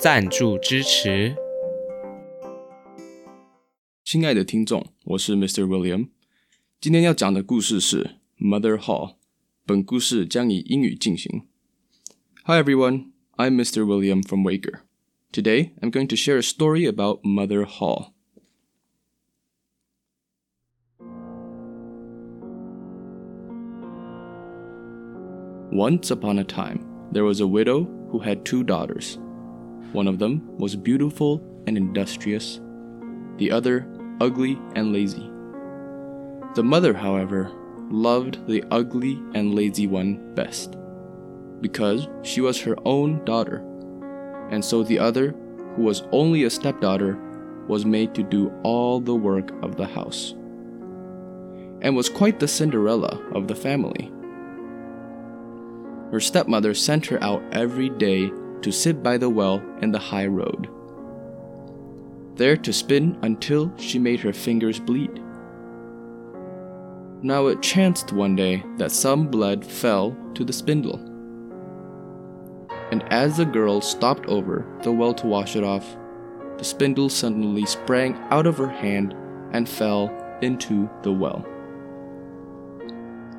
赞助支持。亲爱的听众，我是 Mr. William。今天要讲的故事是 Mother Holle》，本故事将以英语进行。Hi everyone, I'm Mr. William from Waker. Today, I'm going to share a story about Mother Holle. Once upon a time, there was a widow who had two daughters. One of them was beautiful and industrious, the other ugly and lazy. The mother, however, loved the ugly and lazy one best, because she was her own daughter, and so the other, who was only a stepdaughter, was made to do all the work of the house, and was quite the Cinderella of the family. Her stepmother sent her out every day to sit by the well in the high road, there to spin until she made her fingers bleed. Now it chanced one day that some blood fell to the spindle. And as the girl stopped over the well to wash it off, the spindle suddenly sprang out of her hand and fell into the well.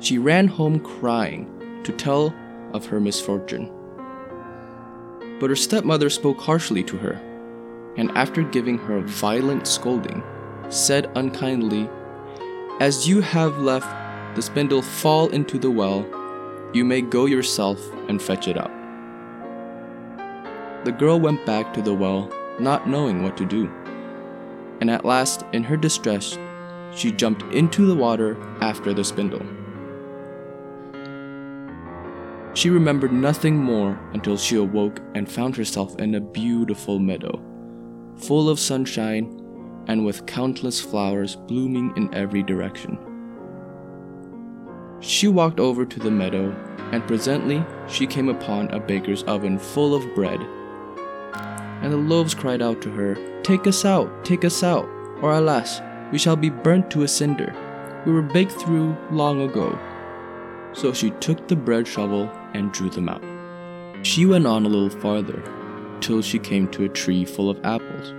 She ran home crying to tell of her misfortune. But her stepmother spoke harshly to her, and after giving her a violent scolding, said unkindly, As you have left the spindle fall into the well, you may go yourself and fetch it up. The girl went back to the well, not knowing what to do. And at last, in her distress, she jumped into the water after the spindle. She remembered nothing more until she awoke and found herself in a beautiful meadow, full of sunshine and with countless flowers blooming in every direction. She walked over to the meadow, and presently she came upon a baker's oven full of bread. And the loaves cried out to her, Take us out, take us out, or alas, we shall be burnt to a cinder. We were baked through long ago. So she took the bread shovel and drew them out. She went on a little farther, till she came to a tree full of apples.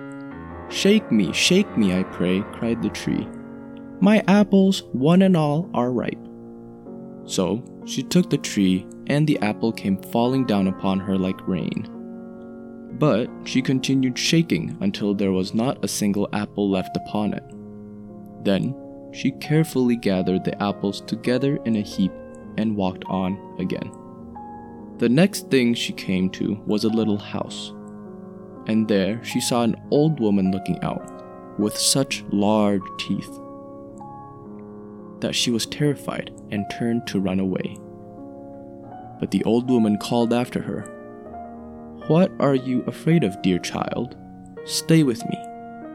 Shake me, shake me, I pray, cried the tree. My apples, one and all, are ripe. So she took the tree, and the apple came falling down upon her like rain. But she continued shaking until there was not a single apple left upon it. Then she carefully gathered the apples together in a heap and walked on again. The next thing she came to was a little house, and there she saw an old woman looking out, with such large teeth that she was terrified and turned to run away. But the old woman called after her, What are you afraid of, dear child? Stay with me.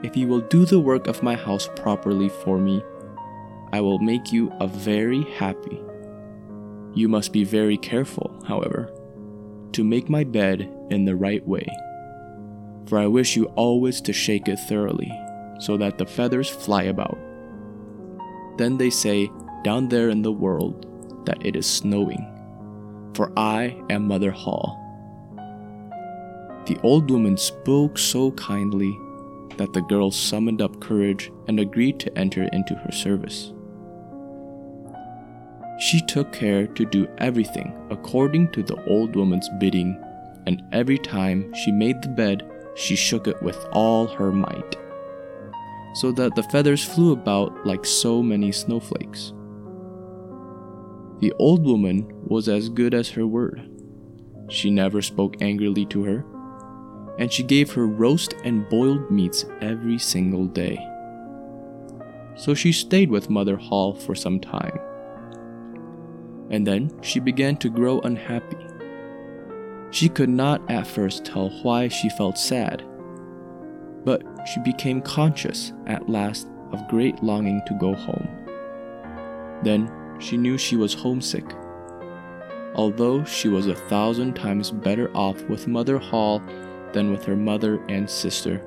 If you will do the work of my house properly for me, I will make you a very happy. You must be very careful, however, to make my bed in the right way. For I wish you always to shake it thoroughly, so that the feathers fly about. Then they say down there in the world that it is snowing, for I am Mother Holle. The old woman spoke so kindly that the girl summoned up courage and agreed to enter into her service. She took care to do everything according to the old woman's bidding, and every time she made the bed, she shook it with all her might, so that the feathers flew about like so many snowflakes. The old woman was as good as her word. She never spoke angrily to her, and she gave her roast and boiled meats every single day. So she stayed with Mother Holle for some time. And then she began to grow unhappy. She could not at first tell why she felt sad, But she became conscious at last of great longing to go home. Then she knew she was homesick. Although she was a thousand times better off with Mother Holle than with her mother and sister.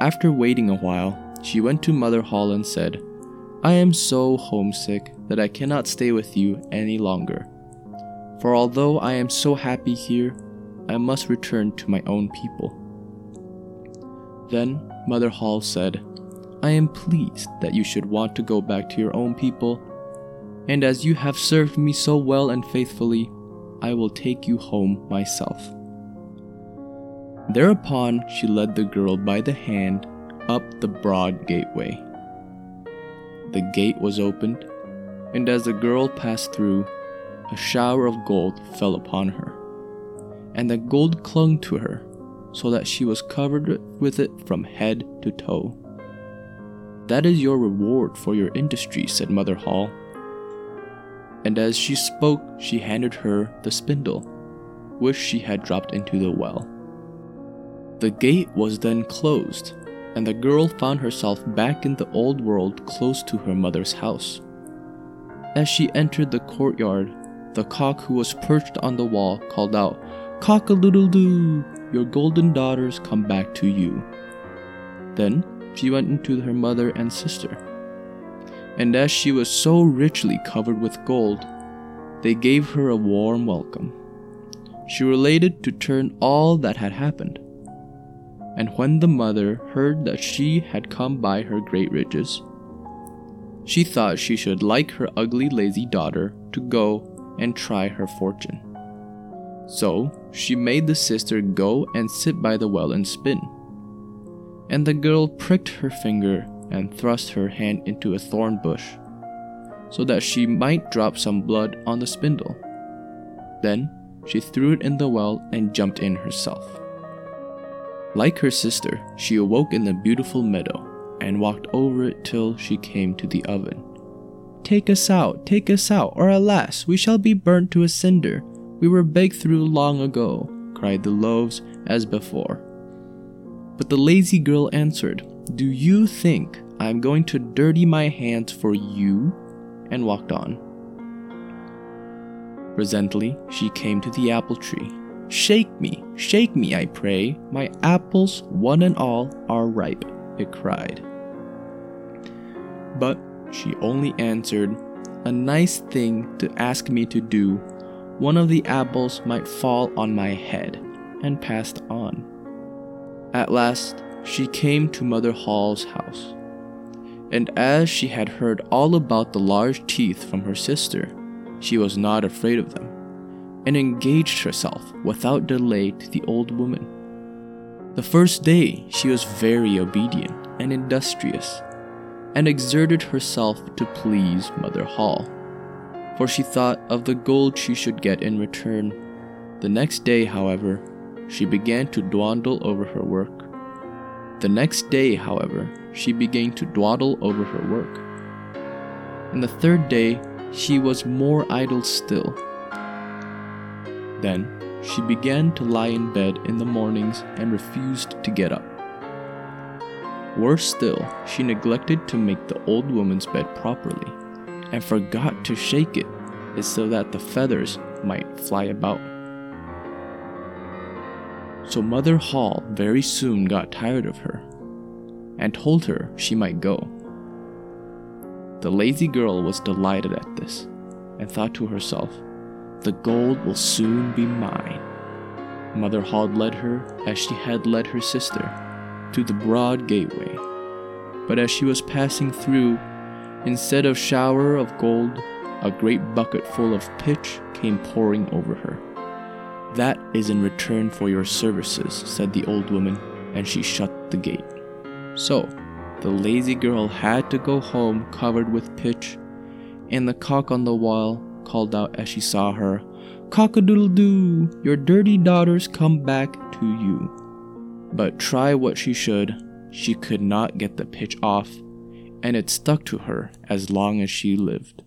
After waiting a while, she went to Mother Holle and said, I am so homesick that I cannot stay with you any longer. For although I am so happy here, I must return to my own people. Then Mother Holle said, I am pleased that you should want to go back to your own people, and as you have served me so well and faithfully, I will take you home myself. Thereupon she led the girl by the hand up the broad gateway. The gate was opened, and as the girl passed through, a shower of gold fell upon her, and the gold clung to her, so that she was covered with it from head to toe. That is your reward for your industry, said Mother Holle. And as she spoke, she handed her the spindle, which she had dropped into the well. The gate was then closed, and the girl found herself back in the old world close to her mother's house. As she entered the courtyard, the cock who was perched on the wall called out, Cock a doodle doo, your golden daughters come back to you. Then she went into her mother and sister. And as she was so richly covered with gold, they gave her a warm welcome. She related to turn all that had happened. And when the mother heard that she had come by her great riches, she thought she should like her ugly, lazy daughter to go and try her fortune. So she made the sister go and sit by the well and spin and the girl pricked her finger and thrust her hand into a thorn bush, so that she might drop some blood on the spindle. Then she threw it in the well and jumped in herself. Like her sister, she awoke in the beautiful meadow and walked over it till she came to the oven. Take us out, take us out, or alas, we shall be burnt to a cinder. We were baked through long ago, cried the loaves as before. But the lazy girl answered, Do you think I'm going to dirty my hands for you? and walked on. Presently, she came to the apple tree. Shake me, shake me, I pray. My apples, one and all, are ripe, it cried. But she only answered, A nice thing to ask me to do. One of the apples might fall on my head, and passed on. At last, she came to Mother Holle's house. And as she had heard all about the large teeth from her sister, she was not afraid of them, and engaged herself without delay to the old woman. The first day she was very obedient and industrious, and exerted herself to please Mother Holle, for she thought of the gold she should get in return. The next day, however, she began to dawdle over her work. The next day, however, she began to dawdle over her work. And the third day, she was more idle still. Then she began to lie in bed in the mornings and refused to get up. Worse still, she neglected to make the old woman's bed properly and forgot to shake it so that the feathers might fly about. So Mother Holle very soon got tired of her and told her she might go. The lazy girl was delighted at this and thought to herself, The gold will soon be mine. Mother Holle led her, as she had led her sister, to the broad gateway. But as she was passing through, instead of shower of gold, a great bucket full of pitch came pouring over her. That is in return for your services, said the old woman, and she shut the gate. So, the lazy girl had to go home covered with pitch, and the cock on the wall called out as she saw her, Cock a doodle doo, your dirty daughters come back to you. But try what she should, she could not get the pitch off, and it stuck to her as long as she lived.